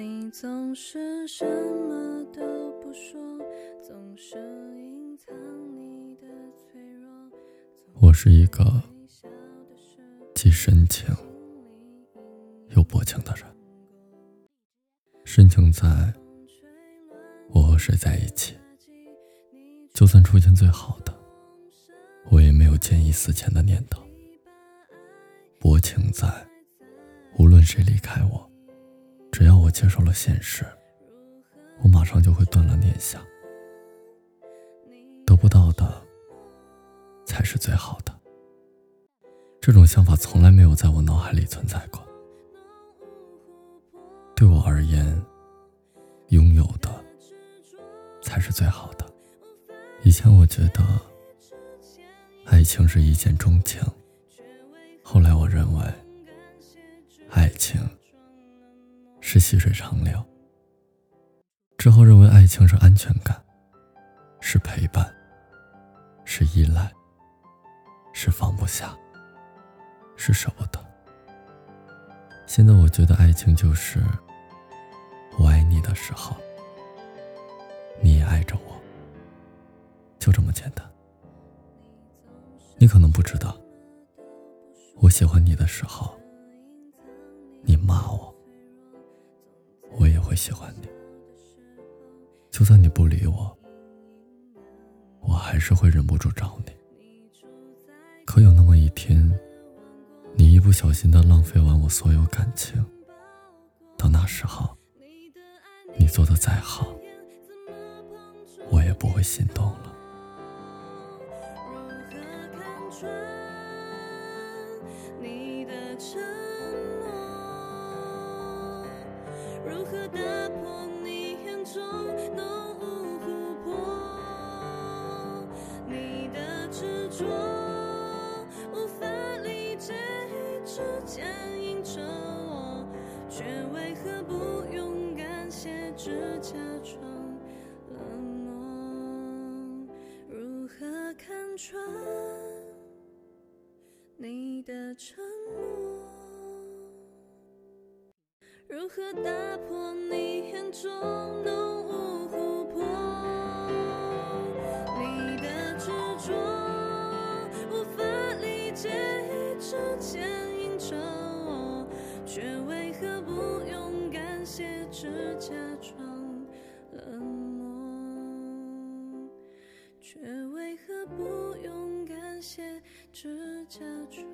你总是什么都不说，总是隐藏你的脆弱。我是一个既深情又薄情的人。深情在，我和谁在一起，就算出现最好的，我也没有见异思迁的念头。薄情在，无论谁离开我，只要我接受了现实，我马上就会断了念想。得不到的，才是最好的。这种想法从来没有在我脑海里存在过。对我而言，拥有的才是最好的。以前我觉得，爱情是一见钟情。后来我认为，爱情是细水长流。之后认为爱情是安全感，是陪伴，是依赖，是放不下，是舍不得。现在我觉得爱情就是我爱你的时候，你也爱着我，就这么简单。你可能不知道。我喜欢你的时候，你骂我，会喜欢你。就算你不理我，我还是会忍不住找你。可有那么一天，你一不小心的浪费完我所有感情，到那时候，你做的再好，我也不会心动了。执着无法理解，一直牵引着我，却为何不勇敢些，只假装冷漠？如何看穿你的沉默？如何打破你眼中是，假装冷漠？却为何不勇敢些，只假装？